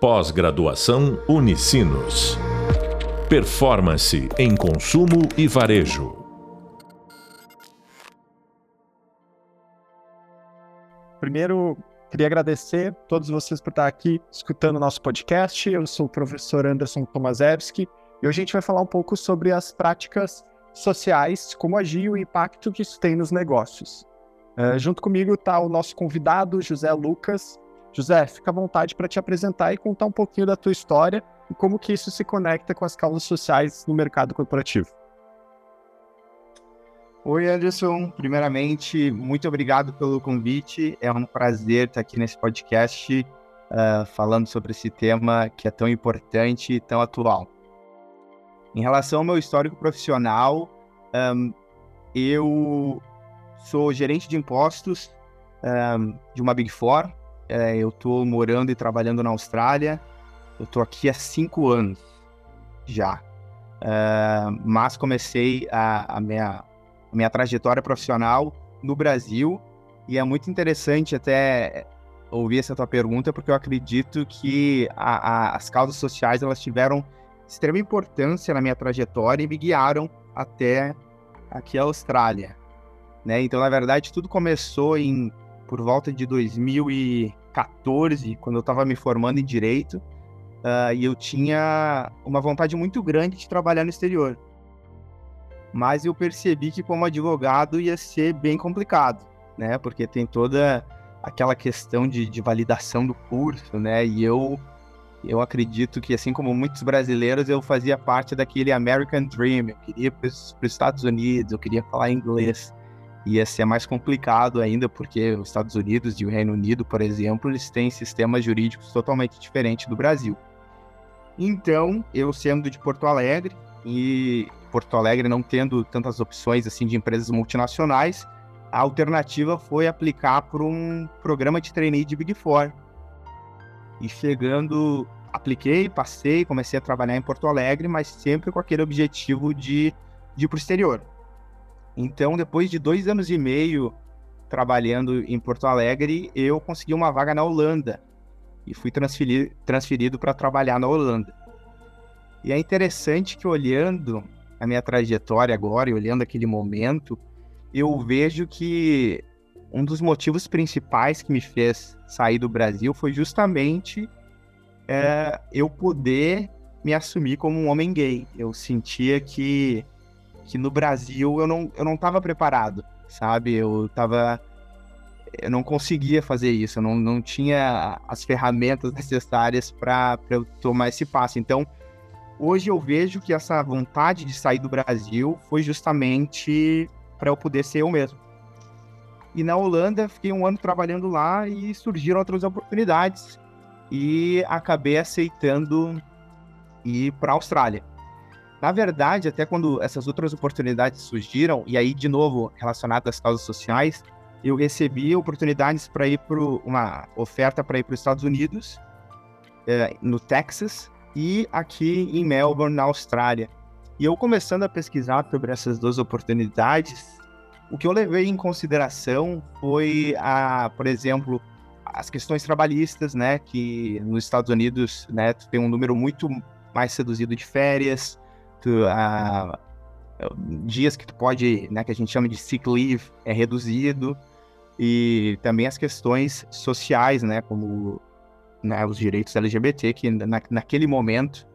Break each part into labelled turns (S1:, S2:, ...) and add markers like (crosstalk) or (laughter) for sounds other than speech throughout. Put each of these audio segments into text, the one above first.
S1: Pós-graduação Unicinos. Performance em consumo e varejo.
S2: Primeiro, queria agradecer a todos vocês por estar aqui escutando o nosso podcast. Eu sou o professor Anderson Tomaszewski e hoje a gente vai falar um pouco sobre as práticas sociais, como agir e o impacto que isso tem nos negócios. Uh, junto comigo está o nosso convidado, José Lucas. José, fica à vontade para te apresentar e contar um pouquinho da tua história e como que isso se conecta com as causas sociais no mercado corporativo.
S3: Oi, Anderson. Primeiramente, muito obrigado pelo convite. É um prazer estar aqui nesse podcast uh, falando sobre esse tema que é tão importante e tão atual. Em relação ao meu histórico profissional, um, eu sou gerente de impostos um, de uma Big Four. É, eu estou morando e trabalhando na Austrália. Eu estou aqui há cinco anos já. Uh, mas comecei a, a minha a minha trajetória profissional no Brasil e é muito interessante até ouvir essa tua pergunta porque eu acredito que a, a, as causas sociais elas tiveram extrema importância na minha trajetória e me guiaram até aqui a Austrália, né? Então na verdade tudo começou em por volta de 2014 quando eu estava me formando em direito uh, e eu tinha uma vontade muito grande de trabalhar no exterior mas eu percebi que como advogado ia ser bem complicado, né? Porque tem toda aquela questão de, de validação do curso, né? E eu eu acredito que, assim como muitos brasileiros, eu fazia parte daquele American Dream. Eu queria ir para os Estados Unidos, eu queria falar inglês. Ia ser mais complicado ainda, porque os Estados Unidos e o Reino Unido, por exemplo, eles têm sistemas jurídicos totalmente diferentes do Brasil. Então, eu sendo de Porto Alegre, e Porto Alegre não tendo tantas opções assim de empresas multinacionais, a alternativa foi aplicar para um programa de trainee de Big Four. E chegando, apliquei, passei, comecei a trabalhar em Porto Alegre, mas sempre com aquele objetivo de, de ir para o exterior. Então, depois de dois anos e meio trabalhando em Porto Alegre, eu consegui uma vaga na Holanda e fui transferido, transferido para trabalhar na Holanda. E é interessante que olhando a minha trajetória agora e olhando aquele momento, eu vejo que um dos motivos principais que me fez sair do Brasil foi justamente é, eu poder me assumir como um homem gay. Eu sentia que, que no Brasil eu não, eu não estava preparado, sabe? Eu estava eu não conseguia fazer isso, eu não, não tinha as ferramentas (laughs) necessárias para eu tomar esse passo. Então, hoje eu vejo que essa vontade de sair do Brasil foi justamente para eu poder ser eu mesmo. E na Holanda, fiquei um ano trabalhando lá e surgiram outras oportunidades e acabei aceitando ir para a Austrália. Na verdade, até quando essas outras oportunidades surgiram, e aí, de novo, relacionado às causas sociais, eu recebi oportunidades para ir para uma oferta para ir para os Estados Unidos, é, no Texas, e aqui em Melbourne, na Austrália. E eu começando a pesquisar sobre essas duas oportunidades, o que eu levei em consideração foi, a, por exemplo, as questões trabalhistas, né, que nos Estados Unidos, né, tem um número muito mais reduzido de férias, tu, dias que tu pode, né, que a gente chama de sick leave, é reduzido, e também as questões sociais, né, como né, os direitos LGBT, que na, naquele momento,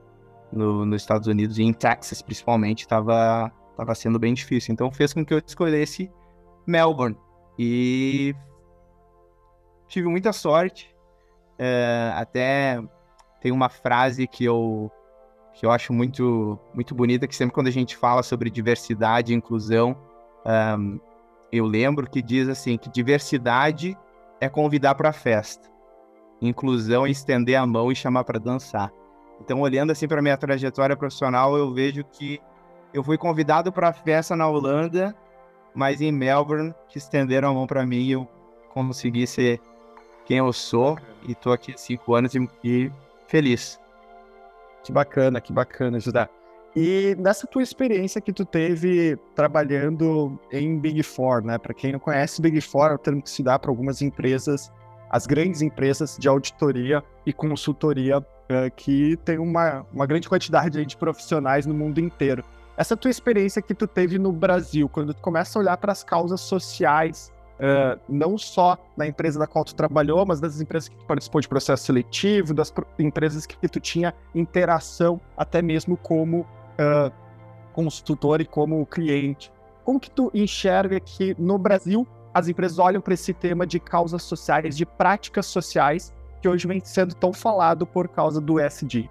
S3: no, nos Estados Unidos e em Texas principalmente, estava tava sendo bem difícil. Então fez com que eu escolhesse Melbourne. E tive muita sorte. É, até tem uma frase que eu, que eu acho muito, muito bonita, que sempre quando a gente fala sobre diversidade e inclusão, um, eu lembro que diz assim, que diversidade é convidar para a festa inclusão, estender a mão e chamar para dançar. Então, olhando assim para minha trajetória profissional, eu vejo que eu fui convidado para a festa na Holanda, mas em Melbourne, que estenderam a mão para mim e eu consegui ser quem eu sou. E estou aqui há cinco anos e, e, feliz.
S2: Que bacana, que bacana, Judá. E nessa tua experiência que tu teve trabalhando em Big Four, né? Para quem não conhece, Big Four é o termo que se dá para algumas empresas as grandes empresas de auditoria e consultoria uh, que tem uma, uma grande quantidade de profissionais no mundo inteiro. Essa tua experiência que tu teve no Brasil, quando tu começa a olhar para as causas sociais, uh, não só na empresa da qual tu trabalhou, mas das empresas que tu participou de processo seletivo, das empresas que tu tinha interação, até mesmo como uh, consultor e como cliente. Como que tu enxerga que no Brasil as empresas olham para esse tema de causas sociais, de práticas sociais, que hoje vem sendo tão falado por causa do SD?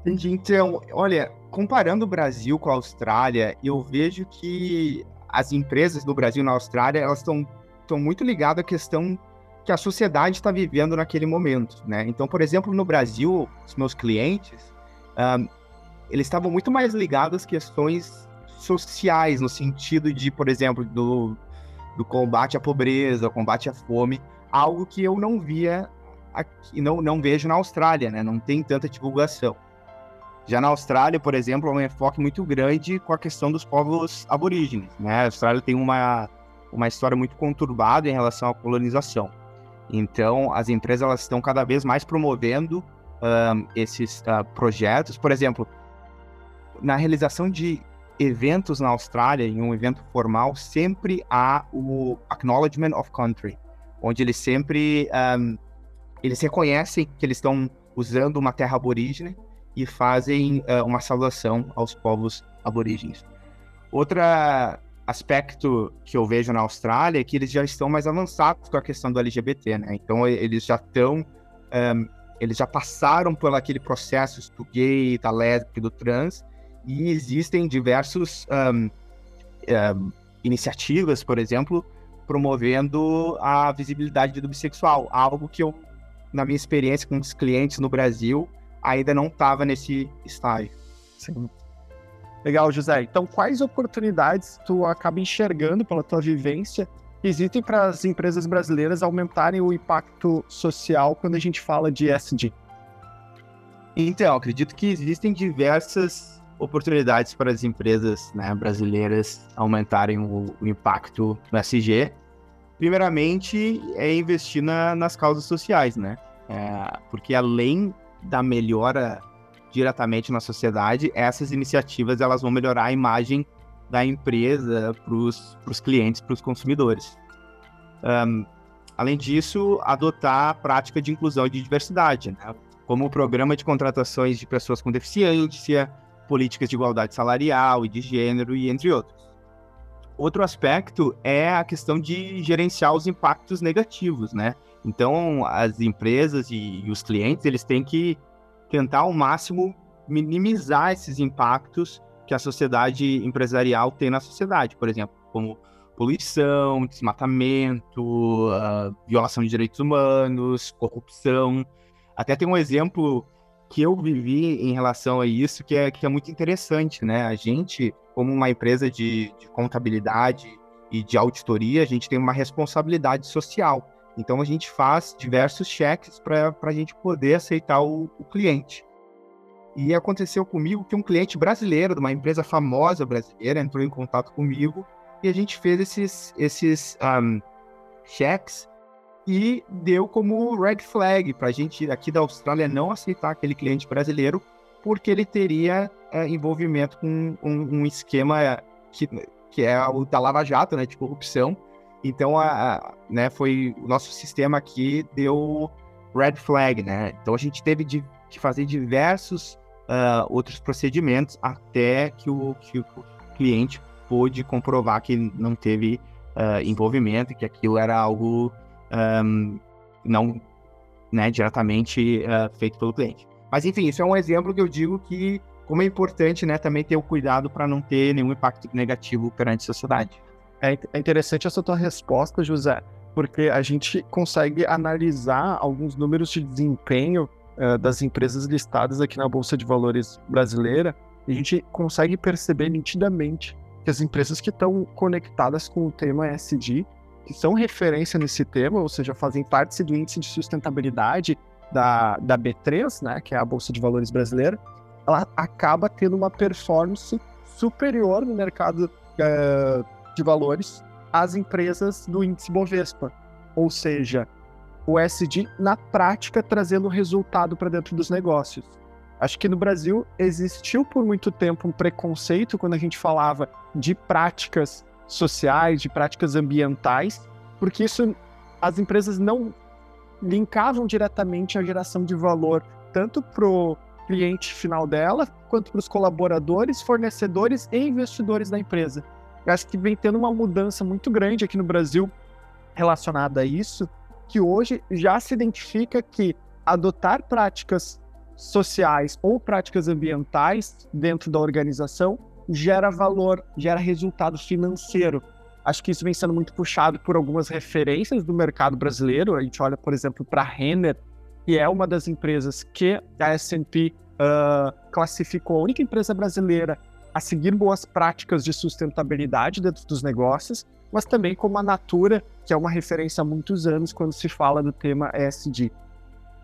S3: Entendi. Então, olha, comparando o Brasil com a Austrália, eu vejo que as empresas do Brasil na Austrália, elas estão muito ligadas à questão que a sociedade está vivendo naquele momento, né? Então, por exemplo, no Brasil, os meus clientes, um, eles estavam muito mais ligados às questões sociais, no sentido de, por exemplo, do, do combate à pobreza, combate à fome, algo que eu não via aqui, não, não vejo na Austrália, né? Não tem tanta divulgação. Já na Austrália, por exemplo, é um enfoque muito grande com a questão dos povos aborígenes. Né? A Austrália tem uma, uma história muito conturbada em relação à colonização. Então, as empresas elas estão cada vez mais promovendo um, esses uh, projetos. Por exemplo, na realização de eventos na Austrália, em um evento formal, sempre há o Acknowledgement of Country, onde eles sempre um, eles reconhecem que eles estão usando uma terra aborígene e fazem uh, uma saudação aos povos aborígenes. Outro aspecto que eu vejo na Austrália é que eles já estão mais avançados com a questão do LGBT, né? Então eles já estão, um, eles já passaram por aquele processo do gay, da lésbica, do trans, e existem diversos um, um, iniciativas, por exemplo, promovendo a visibilidade do bissexual, algo que eu, na minha experiência com os clientes no Brasil, ainda não estava nesse estágio.
S2: Sim. Legal, José. Então, quais oportunidades tu acaba enxergando pela tua vivência que existem para as empresas brasileiras aumentarem o impacto social quando a gente fala de ESG?
S3: Então, acredito que existem diversas oportunidades para as empresas né, brasileiras aumentarem o, o, impacto no SG. Primeiramente, é investir na, nas causas sociais, né? É, porque além da melhora diretamente na sociedade, essas iniciativas elas vão melhorar a imagem da empresa para os clientes, para os consumidores. Um, além disso, adotar a prática de inclusão e de diversidade, né? como o programa de contratações de pessoas com deficiência, políticas de igualdade salarial e de gênero, e entre outros. Outro aspecto é a questão de gerenciar os impactos negativos, né? Então, as empresas e, e os clientes, eles têm que tentar ao máximo minimizar esses impactos que a sociedade empresarial tem na sociedade, por exemplo, como poluição, desmatamento, uh, violação de direitos humanos, corrupção. Até tem um exemplo que eu vivi em relação a isso que é, que é muito interessante, né? A gente, como uma empresa de, de contabilidade e de auditoria, a gente tem uma responsabilidade social. Então a gente faz diversos cheques para a gente poder aceitar o, o, cliente. E aconteceu comigo que um cliente brasileiro, de uma empresa famosa brasileira, entrou em contato comigo e a gente fez esses, esses um, cheques e deu como red flag para a gente aqui da Austrália não aceitar aquele cliente brasileiro porque ele teria é, envolvimento com um, um, esquema que, que é o da Lava Jato, né, de corrupção, então, a, a, né, foi o nosso sistema aqui deu red flag, né? Então a gente teve de, de fazer diversos uh, outros procedimentos até que o, que o cliente pôde comprovar que não teve uh, envolvimento, que aquilo era algo um, não né, diretamente uh, feito pelo cliente. Mas enfim, isso é um exemplo que eu digo que como é importante, né, também ter o cuidado para não ter nenhum impacto negativo perante a sociedade.
S2: É, é interessante essa tua resposta, José, porque a gente consegue analisar alguns números de desempenho uh, das empresas listadas aqui na Bolsa de Valores brasileira e a gente consegue perceber nitidamente que as empresas que estão conectadas com o tema ESG, que são referência nesse tema, ou seja, fazem parte do índice de sustentabilidade da, da B3, né, que é a Bolsa de Valores brasileira, ela acaba tendo uma performance superior no mercado uh, de valores às empresas do índice Bovespa. Ou seja, o SD na prática trazendo resultado para dentro dos negócios. Acho que no Brasil existiu por muito tempo um preconceito quando a gente falava de práticas sociais, de práticas ambientais, porque isso as empresas não linkavam diretamente a geração de valor tanto para o cliente final dela, quanto para os colaboradores, fornecedores e investidores da empresa. Acho que vem tendo uma mudança muito grande aqui no Brasil relacionada a isso, que hoje já se identifica que adotar práticas sociais ou práticas ambientais dentro da organização gera valor, gera resultado financeiro. Acho que isso vem sendo muito puxado por algumas referências do mercado brasileiro. A gente olha, por exemplo, para a Renner, que é uma das empresas que a S&P uh, classificou a única empresa brasileira a seguir boas práticas de sustentabilidade dentro dos negócios, mas também como a Natura, que é uma referência há muitos anos quando se fala do tema ESG.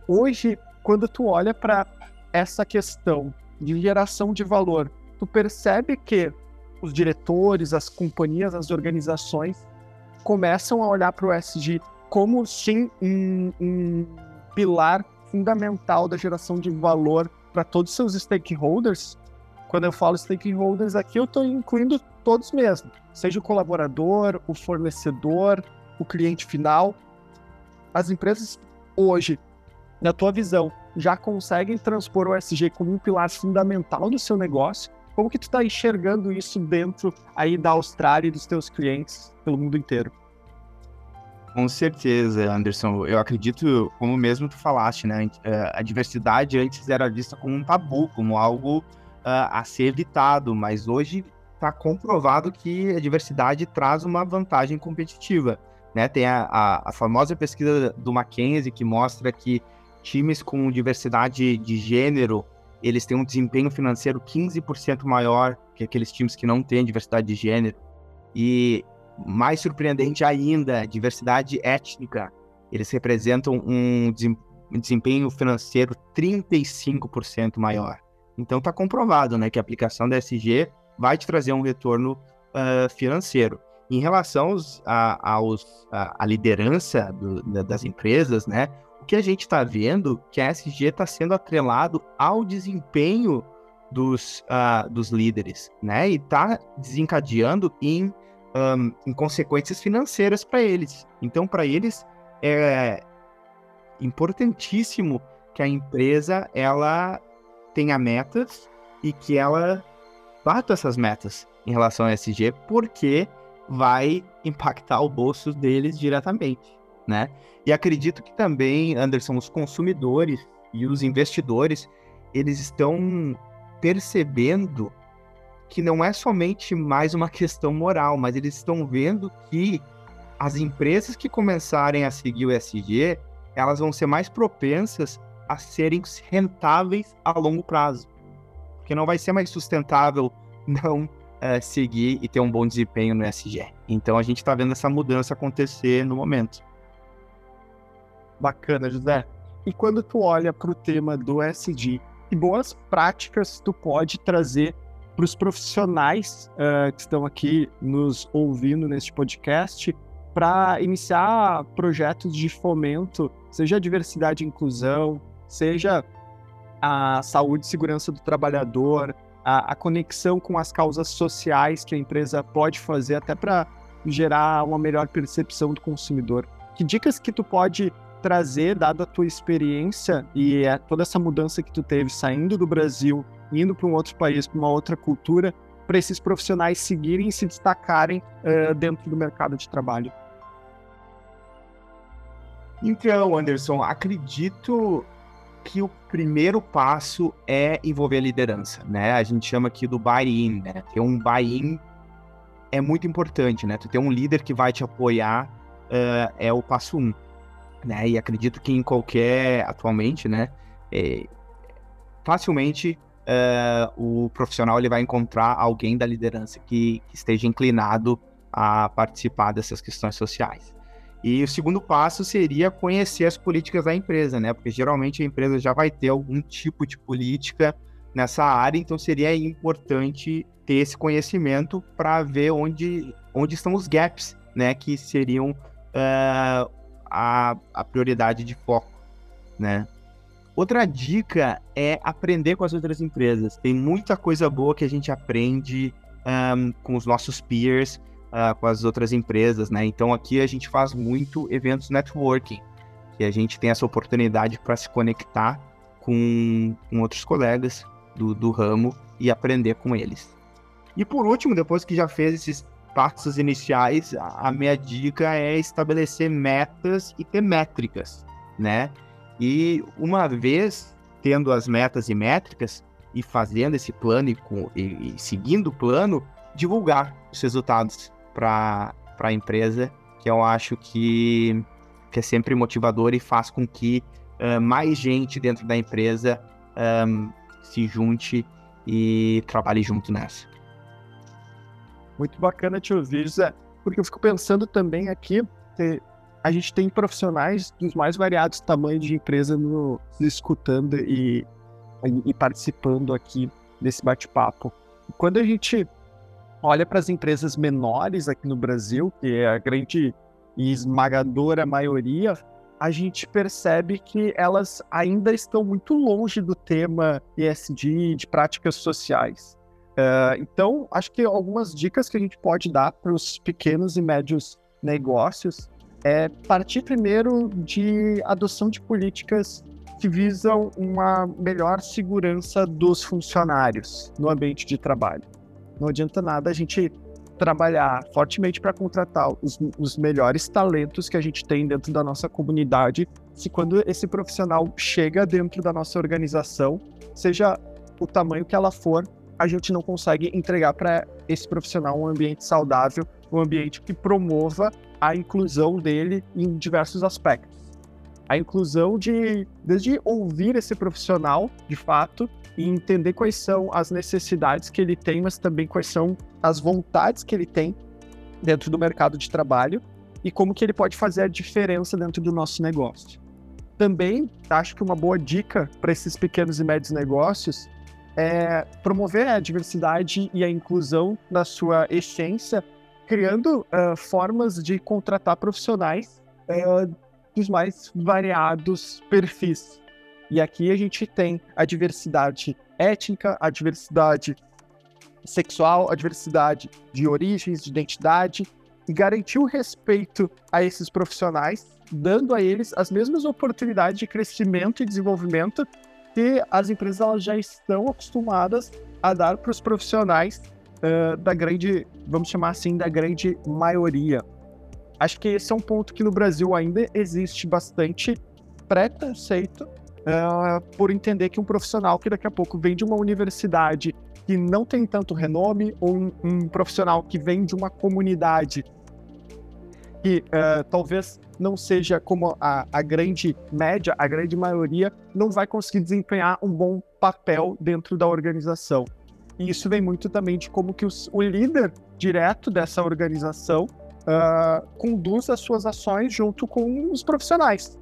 S2: Hoje, quando tu olha para essa questão de geração de valor, tu percebe que os diretores, as companhias, as organizações começam a olhar para o ESG como sim um, um pilar fundamental da geração de valor para todos os seus stakeholders. Quando eu falo stakeholders aqui, eu estou incluindo todos mesmo, seja o colaborador, o fornecedor, o cliente final. As empresas hoje na tua visão, já conseguem transpor o SG como um pilar fundamental do seu negócio? Como que tu está enxergando isso dentro aí da Austrália e dos teus clientes pelo mundo inteiro?
S3: Com certeza, Anderson. Eu acredito, como mesmo tu falaste, né? A diversidade antes era vista como um tabu, como algo a ser evitado, mas hoje está comprovado que a diversidade traz uma vantagem competitiva. Né? Tem a, a, a famosa pesquisa do Mackenzie que mostra que times com diversidade de gênero, eles têm um desempenho financeiro 15% maior que aqueles times que não têm diversidade de gênero. E mais surpreendente ainda, diversidade étnica, eles representam um desempenho financeiro 35% maior. Então está comprovado, né, que a aplicação da SG vai te trazer um retorno uh, financeiro. Em relação aos, a, aos, a, a liderança do, das empresas, né, o que a gente está vendo que a SG está sendo atrelado ao desempenho dos, uh, dos líderes, né? E está desencadeando em, um, em consequências financeiras para eles. Então, para eles é importantíssimo que a empresa ela tenha metas e que ela bata essas metas em relação ao SG, porque vai impactar o bolso deles diretamente né? E acredito que também, Anderson, os consumidores e os investidores, eles estão percebendo que não é somente mais uma questão moral, mas eles estão vendo que as empresas que começarem a seguir o SG, elas vão ser mais propensas a serem rentáveis a longo prazo. Porque não vai ser mais sustentável (laughs) não uh, seguir e ter um bom desempenho no SG. Então a gente está vendo essa mudança acontecer no momento.
S2: Bacana, José. E quando tu olha para o tema do SD, que boas práticas tu pode trazer para os profissionais uh, que estão aqui nos ouvindo neste podcast para iniciar projetos de fomento, seja diversidade e inclusão, seja a saúde e segurança do trabalhador, a, a conexão com as causas sociais que a empresa pode fazer até para gerar uma melhor percepção do consumidor. Que dicas que tu pode trazer, dado a tua experiência e é toda essa mudança que tu teve saindo do Brasil, indo para um outro país, para uma outra cultura, para esses profissionais seguirem e se destacarem uh, dentro do mercado de trabalho?
S3: Então, Anderson, acredito que o primeiro passo é envolver a liderança, né? A gente chama aqui do buy-in, né? Ter um buy-in é muito importante, né? Tu ter um líder que vai te apoiar uh, é o passo um né? E acredito que em qualquer, atualmente, né? É, facilmente é, o profissional ele vai encontrar alguém da liderança que, que esteja inclinado a participar dessas questões sociais. E o segundo passo seria conhecer as políticas da empresa, né? Porque geralmente a empresa já vai ter algum tipo de política nessa área, então seria importante ter esse conhecimento para ver onde, onde estão os gaps, né? Que seriam uh, a, a prioridade de foco, né? Outra dica é aprender com as outras empresas. Tem muita coisa boa que a gente aprende um, com os nossos peers, uh, com as outras empresas, né? Então aqui a gente faz muito eventos networking, que a gente tem essa oportunidade para se conectar com, com outros colegas do, do ramo e aprender com eles. E por último, depois que já fez esses passos iniciais, a, minha dica é estabelecer metas e ter métricas, né? E uma vez tendo as metas e métricas e fazendo esse plano e, e, e seguindo o plano, divulgar os resultados para a empresa, que eu acho que, que é sempre motivador e faz com que uh, mais gente dentro da empresa um, se junte e trabalhe junto nessa.
S2: Muito bacana te ouvir, Zé, porque eu fico pensando também aqui, a gente tem profissionais dos mais variados tamanhos de empresa no, nos escutando e, e participando aqui desse bate-papo. Quando a gente olha para as empresas menores aqui no Brasil, que é a grande e esmagadora maioria, a gente percebe que elas ainda estão muito longe do tema ESG, de práticas sociais. Uh, então, acho que algumas dicas que a gente pode dar para os pequenos e médios negócios é partir primeiro de adoção de políticas que visam uma melhor segurança dos funcionários no ambiente de trabalho. Não adianta nada a gente trabalhar fortemente para contratar os, os, melhores talentos que a gente tem dentro da nossa comunidade, se quando esse profissional chega dentro da nossa organização, seja o tamanho que ela for, a gente não consegue entregar para esse profissional um ambiente saudável, um ambiente que promova a inclusão dele em diversos aspectos. A inclusão de, desde ouvir esse profissional, de fato, e entender quais são as necessidades que ele tem, mas também quais são as vontades que ele tem dentro do mercado de trabalho e como que ele pode fazer a diferença dentro do nosso negócio. Também acho que uma boa dica para esses pequenos e médios negócios é promover a diversidade e a inclusão na sua essência criando uh, formas de contratar profissionais uh, dos mais variados perfis. E aqui a gente tem a diversidade étnica, a diversidade sexual, a diversidade de origens, de identidade, e garantir o respeito a esses profissionais, dando a eles as mesmas oportunidades de crescimento e desenvolvimento que as empresas já estão acostumadas a dar para os profissionais uh, da grande, vamos chamar assim, da grande maioria. Acho que esse é um ponto que no Brasil ainda existe bastante preconceito uh, por entender que um profissional que daqui a pouco vem de uma universidade que não tem tanto renome, ou um, um profissional que vem de uma comunidade que uh, talvez não seja como a, a, grande média, a grande maioria, não vai conseguir desempenhar um bom papel dentro da organização. E isso vem muito também de como que os, o líder direto dessa organização uh, conduz as suas ações junto com os profissionais.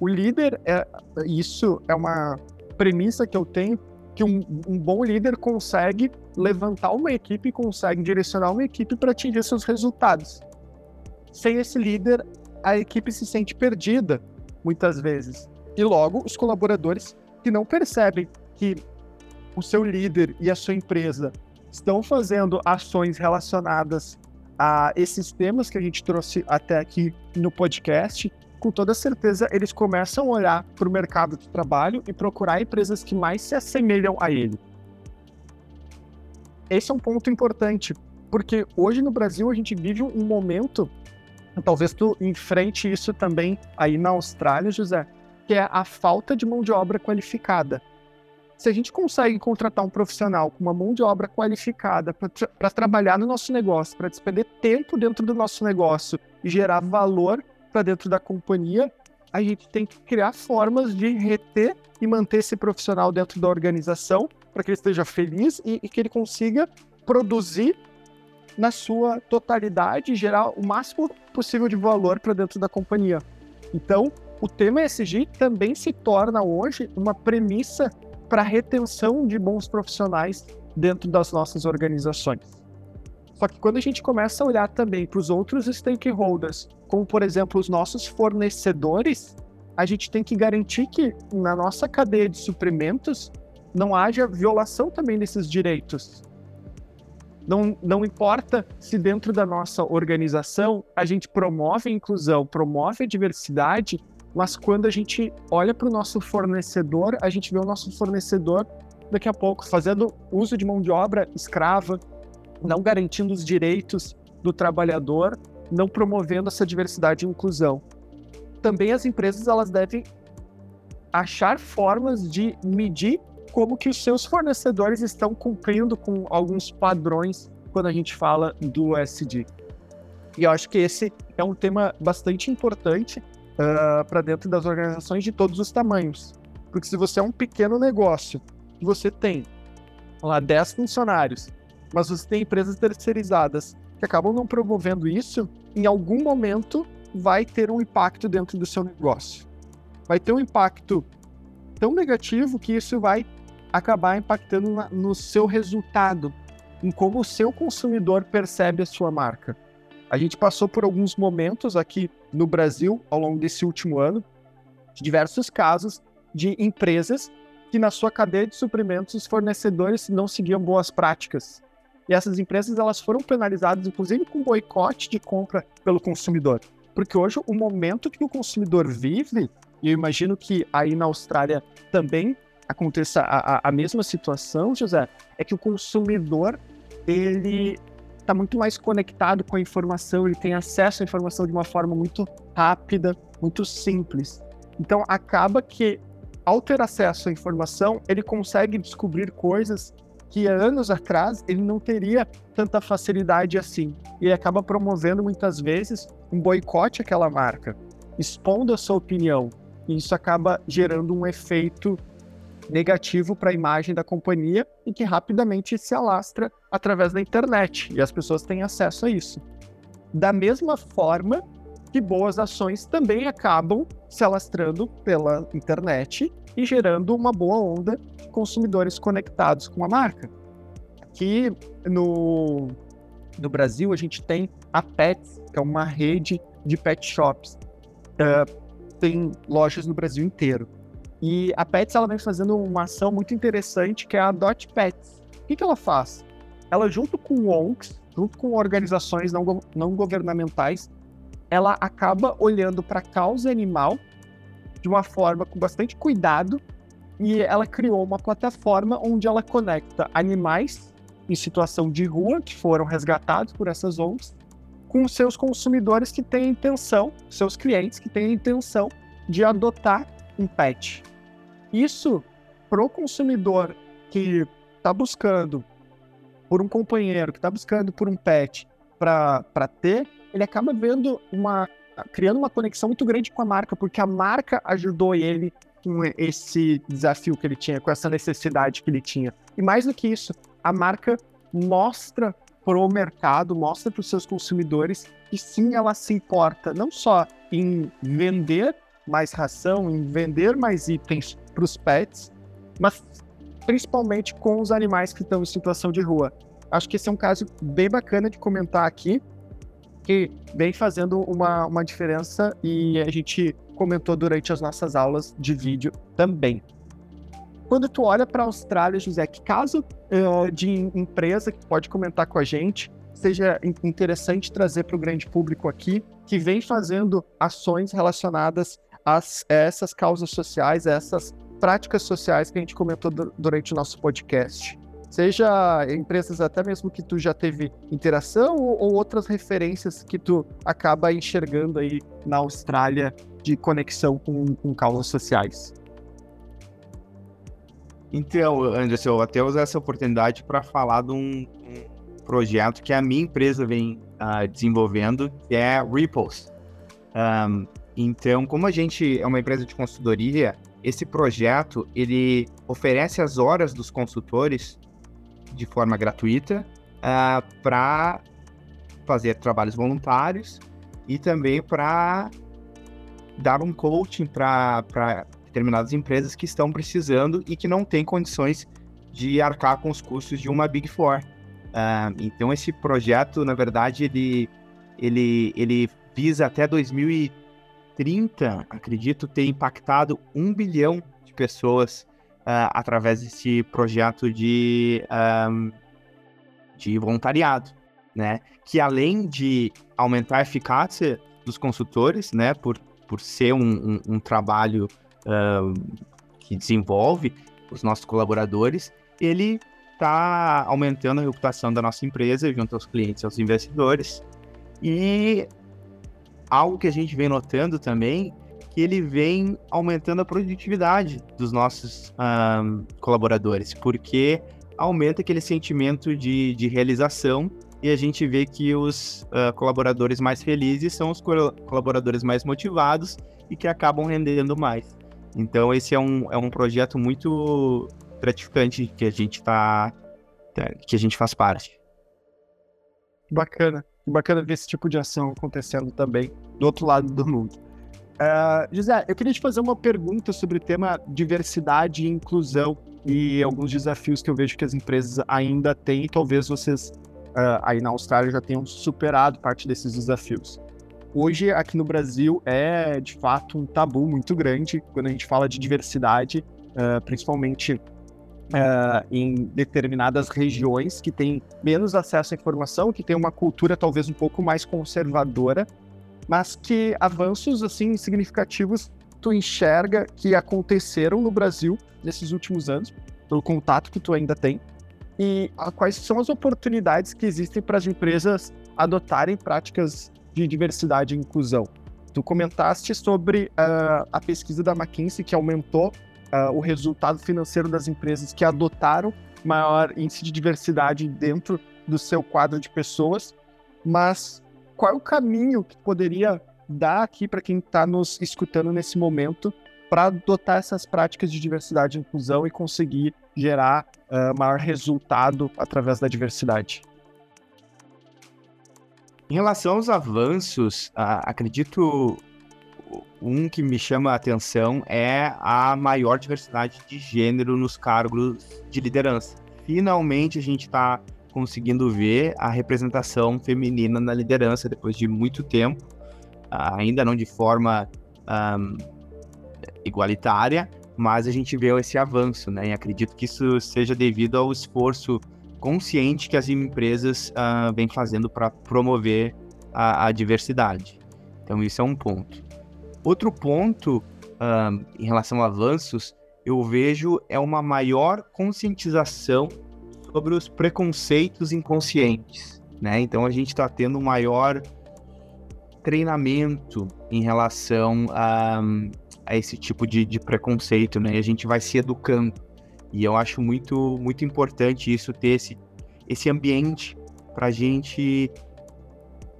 S2: O líder, é, isso é uma premissa que eu tenho, que um, um bom líder consegue levantar uma equipe, consegue direcionar uma equipe para atingir seus resultados. Sem esse líder, a equipe se sente perdida, muitas vezes. E logo, os colaboradores que não percebem que o seu líder e a sua empresa estão fazendo ações relacionadas a esses temas que a gente trouxe até aqui no podcast, com toda certeza eles começam a olhar para o mercado de trabalho e procurar empresas que mais se assemelham a ele. Esse é um ponto importante, porque hoje no Brasil a gente vive um momento, talvez tu enfrente isso também aí na Austrália, José, que é a falta de mão de obra qualificada se a gente consegue contratar um profissional com uma mão de obra qualificada para tra trabalhar no nosso negócio, para despender tempo dentro do nosso negócio e gerar valor para dentro da companhia, a gente tem que criar formas de reter e manter esse profissional dentro da organização para que ele esteja feliz e, e que ele consiga produzir na sua totalidade e gerar o máximo possível de valor para dentro da companhia. Então, o tema ESG também se torna hoje uma premissa para a retenção de bons profissionais dentro das nossas organizações. Só que quando a gente começa a olhar também para os outros stakeholders, como por exemplo os nossos fornecedores, a gente tem que garantir que na nossa cadeia de suprimentos não haja violação também desses direitos. Não, não importa se dentro da nossa organização a gente promove a inclusão, promove a diversidade, mas quando a gente olha para o nosso fornecedor, a gente vê o nosso fornecedor daqui a pouco fazendo uso de mão de obra escrava, não garantindo os direitos do trabalhador, não promovendo essa diversidade e inclusão. Também as empresas elas devem achar formas de medir como que os seus fornecedores estão cumprindo com alguns padrões quando a gente fala do SD. E eu acho que esse é um tema bastante importante uh, ah, para dentro das organizações de todos os tamanhos. Porque se você é um pequeno negócio, você tem lá 10 funcionários, mas você tem empresas terceirizadas que acabam não promovendo isso, em algum momento vai ter um impacto dentro do seu negócio. Vai ter um impacto tão negativo que isso vai acabar impactando na, no seu resultado, em como o seu consumidor percebe a sua marca. A gente passou por alguns momentos aqui no Brasil, ao longo desse último ano, de diversos casos de empresas que na sua cadeia de suprimentos os fornecedores não seguiam boas práticas. E essas empresas elas foram penalizadas, inclusive com boicote de compra pelo consumidor. Porque hoje o momento que o consumidor vive, e eu imagino que aí na Austrália também aconteça a, a, a mesma situação, José, é que o consumidor ele está muito mais conectado com a informação, ele tem acesso à informação de uma forma muito rápida, muito simples. Então acaba que ao ter acesso à informação, ele consegue descobrir coisas que anos atrás ele não teria tanta facilidade assim. E acaba promovendo muitas vezes um boicote àquela marca, expondo a sua opinião. E isso acaba gerando um efeito negativo para a imagem da companhia e que rapidamente se alastra através da internet e as pessoas têm acesso a isso. Da mesma forma que boas ações também acabam se alastrando pela internet e gerando uma boa onda de consumidores conectados com a marca. Aqui no, no Brasil a gente tem a Pets, que é uma rede de pet shops. Uh, tem lojas no Brasil inteiro. E a Pets ela vem fazendo uma ação muito interessante que é a Dot Pets. O que, que ela faz? Ela, junto com ONGs, junto com organizações não, não governamentais, ela acaba olhando para a causa animal de uma forma com bastante cuidado e ela criou uma plataforma onde ela conecta animais em situação de rua que foram resgatados por essas ONGs com seus consumidores que têm a intenção, seus clientes que têm a intenção de adotar um pet. Isso, para o consumidor que está buscando por um companheiro, que está buscando por um pet para ter, ele acaba vendo uma. Criando uma conexão muito grande com a marca, porque a marca ajudou ele com esse desafio que ele tinha, com essa necessidade que ele tinha. E mais do que isso, a marca mostra para o mercado, mostra para os seus consumidores que sim, ela se importa não só em vender mais ração, em vender mais itens para os pets, mas principalmente com os animais que estão em situação de rua. Acho que esse é um caso bem bacana de comentar aqui, que vem fazendo uma, uma diferença e a gente comentou durante as nossas aulas de vídeo também. Quando tu olha para a Austrália, José, que caso uh, de empresa que pode comentar com a gente seja interessante trazer para o grande público aqui, que vem fazendo ações relacionadas as, essas causas sociais, essas práticas sociais que a gente comentou durante o nosso podcast. Seja empresas até mesmo que tu já teve interação ou, ou outras referências que tu acaba enxergando aí na Austrália de conexão com, com causas sociais.
S3: Então, Anderson, eu até usar essa oportunidade para falar de um, projeto que a minha empresa vem uh, desenvolvendo, que é Ripples. Um, então, como a gente é uma empresa de consultoria, esse projeto ele oferece as horas dos consultores de forma gratuita uh, ah, para fazer trabalhos voluntários e também para dar um coaching para determinadas empresas que estão precisando e que não têm condições de arcar com os custos de uma Big Four. Uh, então esse projeto, na verdade, ele, ele, ele visa até 2030, acredito, ter impactado um bilhão de pessoas uh, através desse projeto de, um, de voluntariado, né? Que além de aumentar a eficácia dos consultores, né? Por, por ser um, um, um trabalho uh, que desenvolve os nossos colaboradores, ele está aumentando a reputação da nossa empresa junto aos clientes e aos investidores. E algo que a gente vem notando também que ele vem aumentando a produtividade dos nossos um, colaboradores, porque aumenta aquele sentimento de, de realização e a gente vê que os uh, colaboradores mais felizes são os colaboradores mais motivados e que acabam rendendo mais. Então esse é um, é um projeto muito gratificante que a gente tá, tá que a gente faz parte.
S2: Bacana, bacana ver esse tipo de ação acontecendo também do outro lado do mundo. Uh, José, eu queria te fazer uma pergunta sobre o tema diversidade e inclusão e alguns desafios que eu vejo que as empresas ainda têm e talvez vocês uh, aí na Austrália já tenham superado parte desses desafios. Hoje, aqui no Brasil, é de fato um tabu muito grande quando a gente fala de diversidade, uh, principalmente em determinadas regiões que têm menos acesso à informação, que têm uma cultura talvez um pouco mais conservadora, mas que avanços assim significativos tu enxerga que aconteceram no Brasil nesses últimos anos, pelo contato que tu ainda tem, e a, quais são as oportunidades que existem para as empresas adotarem práticas de diversidade e inclusão. Tu comentaste sobre uh, a pesquisa da McKinsey que aumentou uh, o resultado financeiro das empresas que adotaram maior índice de diversidade dentro do seu quadro de pessoas, mas qual é o caminho que poderia dar aqui para quem está nos escutando nesse momento para adotar essas práticas de diversidade e inclusão e conseguir gerar uh, maior resultado através da diversidade?
S3: Em relação aos avanços, uh, acredito um que me chama a atenção é a maior diversidade de gênero nos cargos de liderança. Finalmente a gente está conseguindo ver a representação feminina na liderança depois de muito tempo, uh, ainda não de forma um, igualitária, mas a gente vê esse avanço, né? E acredito que isso seja devido ao esforço consciente que as empresas uh, vêm fazendo para promover a, a, diversidade. Então, isso é um ponto. Outro ponto uh, em relação a avanços, eu vejo é uma maior conscientização sobre os preconceitos inconscientes, né? Então, a gente está tendo um maior treinamento em relação a a esse tipo de, de preconceito, né? E a gente vai se educando. E eu acho muito, muito importante isso, ter esse, esse ambiente para a gente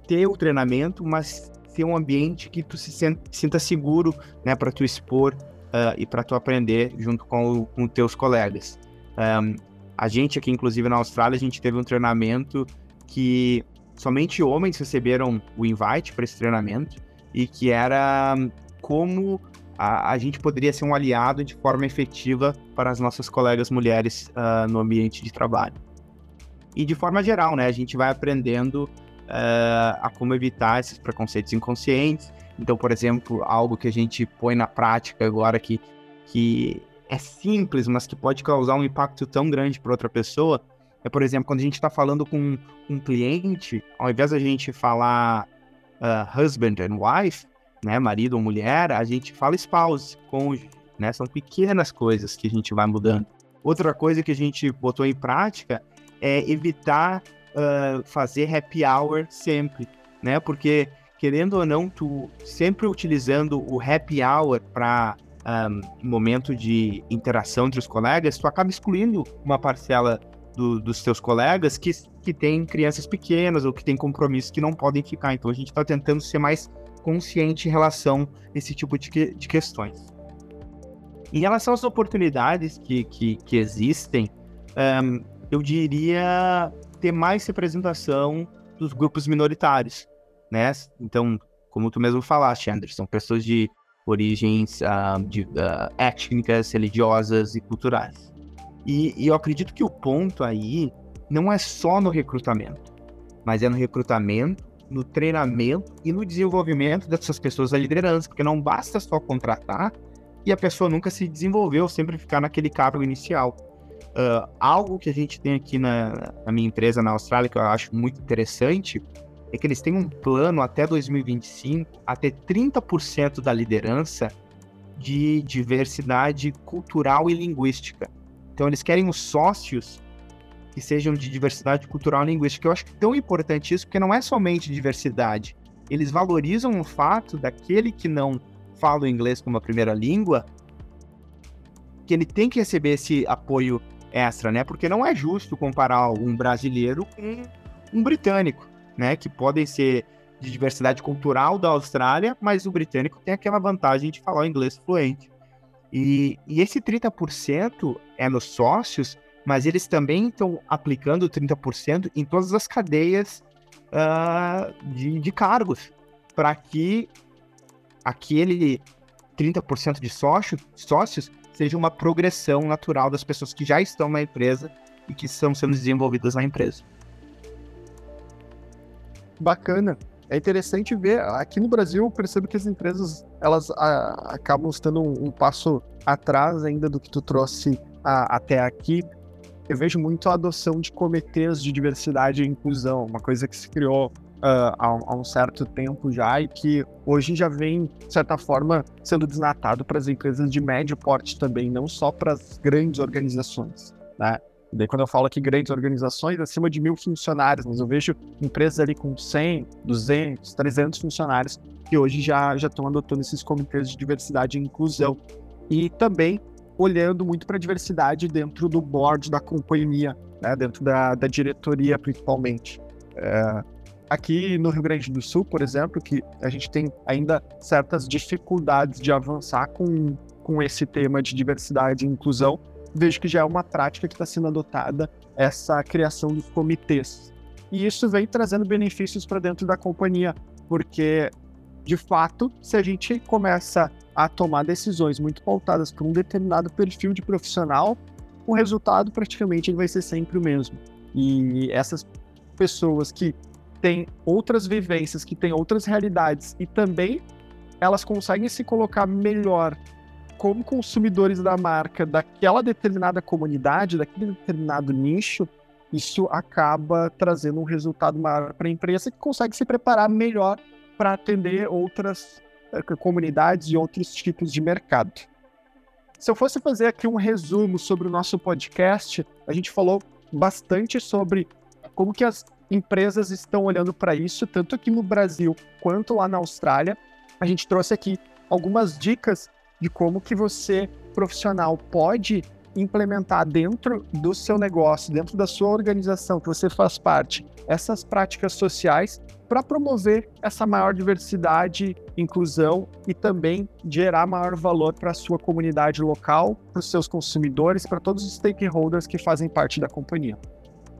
S3: ter o treinamento, mas ter um ambiente que tu se sinta seguro, né, para tu expor uh, e para tu aprender junto com, com teus colegas. Um, a gente aqui, inclusive na Austrália, a gente teve um treinamento que somente homens receberam o invite para esse treinamento e que era como a, a gente poderia ser um aliado de forma efetiva para as nossas colegas mulheres uh, no ambiente de trabalho. E de forma geral, né, a gente vai aprendendo uh, a como evitar esses preconceitos inconscientes. Então, por exemplo, algo que a gente põe na prática agora que, que é simples, mas que pode causar um impacto tão grande para outra pessoa, é, por exemplo, quando a gente está falando com um cliente, ao invés da gente falar uh, husband and wife, né, marido ou mulher, a gente fala spouse, cônjuge, né? São pequenas coisas que a gente vai mudando. Outra coisa que a gente botou em prática é evitar uh, fazer happy hour sempre, né? Porque querendo ou não, tu sempre utilizando o happy hour para um, momento de interação entre os colegas, tu acaba excluindo uma parcela do, dos teus colegas que, que tem crianças pequenas ou que tem compromissos que não podem ficar. Então a gente está tentando ser mais consciente em relação a esse tipo de, que, de questões. Em relação às oportunidades que, que, que existem, um, eu diria ter mais representação dos grupos minoritários, né? Então, como tu mesmo falaste, Anderson, pessoas de origens uh, de, uh, étnicas, religiosas e culturais. E, e, eu acredito que o ponto aí não é só no recrutamento, mas é no recrutamento no treinamento e no desenvolvimento dessas pessoas da liderança, porque não basta só contratar e a pessoa nunca se desenvolveu, sempre ficar naquele cargo inicial. Uh, algo que a gente tem aqui na, na, minha empresa na Austrália, que eu acho muito interessante, é que eles têm um plano até 2025 a ter 30% da liderança de diversidade cultural e linguística. Então, eles querem os sócios que sejam de diversidade cultural e linguística. Eu acho que é tão importante isso, porque não é somente diversidade. Eles valorizam o fato daquele que não fala o inglês como a primeira língua, que ele tem que receber esse apoio extra, né? Porque não é justo comparar um brasileiro com um britânico, né? Que podem ser de diversidade cultural da Austrália, mas o britânico tem aquela vantagem de falar o inglês fluente. E, e esse 30% é nos sócios, mas eles também estão aplicando 30% em todas as cadeias uh, de, de cargos, para que aquele 30% de sócio, sócios seja uma progressão natural das pessoas que já estão na empresa e que estão sendo desenvolvidas na empresa.
S2: Bacana. É interessante ver, aqui no Brasil, eu percebo que as empresas, elas a, ah, acabam estando um, um, passo atrás ainda do que tu trouxe a, até aqui. Eu vejo muito a adoção de comitês de diversidade e inclusão, uma coisa que se criou uh, há, há, um certo tempo já e que hoje já vem, de certa forma, sendo desnatado para as empresas de médio porte também, não só para as grandes organizações. Né? Daí, quando eu falo aqui grandes organizações, acima de mil funcionários, mas eu vejo empresas ali com 100, 200, 300 funcionários que hoje já, já estão adotando esses comitês de diversidade e inclusão. E também olhando muito para a diversidade dentro do board da companhia, né, dentro da, da diretoria principalmente. É, aqui no Rio Grande do Sul, por exemplo, que a gente tem ainda certas dificuldades de avançar com, com esse tema de diversidade e inclusão, vejo que já é uma prática que está sendo adotada essa criação dos comitês. E isso vem trazendo benefícios para dentro da companhia, porque de fato, se a gente começa a tomar decisões muito pautadas por um determinado perfil de profissional, o resultado praticamente vai ser sempre o mesmo. E essas pessoas que têm outras vivências, que têm outras realidades e também elas conseguem se colocar melhor como consumidores da marca daquela determinada comunidade, daquele determinado nicho, isso acaba trazendo um resultado maior para a empresa que consegue se preparar melhor para atender outras uh, comunidades e outros tipos de mercado. Se eu fosse fazer aqui um resumo sobre o nosso podcast, a gente falou bastante sobre como que as empresas estão olhando para isso, tanto aqui no Brasil quanto lá na Austrália. A gente trouxe aqui algumas dicas de como que você, profissional, pode implementar dentro do seu negócio, dentro da sua organização que você faz parte, essas práticas sociais para promover essa maior diversidade, inclusão e também gerar maior valor para a sua comunidade local, para os seus consumidores, para todos os stakeholders que fazem parte da companhia.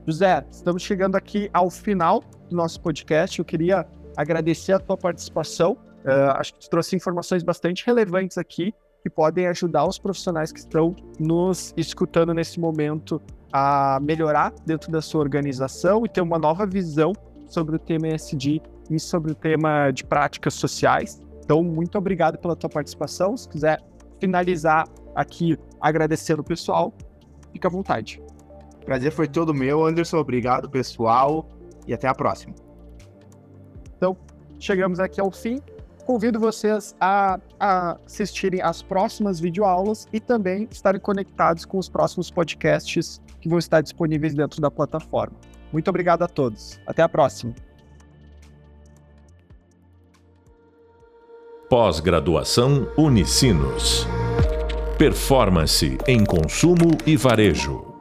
S2: José, estamos chegando aqui ao final do nosso podcast. Eu queria agradecer a tua participação. Uh, acho que tu trouxe informações bastante relevantes aqui que podem ajudar os profissionais que estão nos escutando nesse momento a melhorar dentro da sua organização e ter uma nova visão sobre o tema ESG e sobre o tema de práticas sociais. Então, muito obrigado pela tua participação. Se quiser finalizar aqui agradecendo o pessoal, fica à vontade.
S3: Prazer foi todo meu, Anderson. Obrigado, pessoal, e até a próxima.
S2: Então, chegamos aqui ao fim. Convido vocês a, a assistirem às próximas videoaulas e também estarem conectados com os próximos podcasts que vão estar disponíveis dentro da plataforma. Muito obrigado a todos. Até a próxima.
S1: Pós-graduação Unicinos. Performance em consumo e varejo.